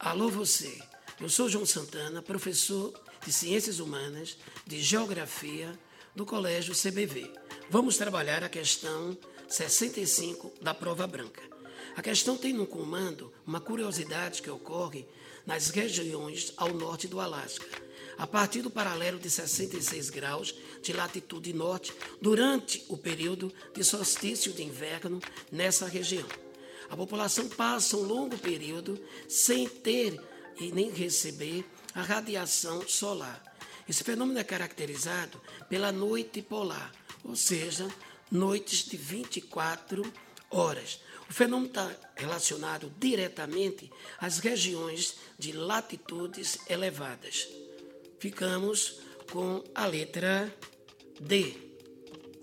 Alô você, eu sou João Santana, professor de Ciências Humanas, de Geografia do Colégio CBV. Vamos trabalhar a questão 65 da prova branca. A questão tem no comando uma curiosidade que ocorre nas regiões ao norte do Alasca, a partir do paralelo de 66 graus de latitude norte durante o período de solstício de inverno nessa região. A população passa um longo período sem ter e nem receber a radiação solar. Esse fenômeno é caracterizado pela noite polar, ou seja, noites de 24 horas. O fenômeno está relacionado diretamente às regiões de latitudes elevadas. Ficamos com a letra D.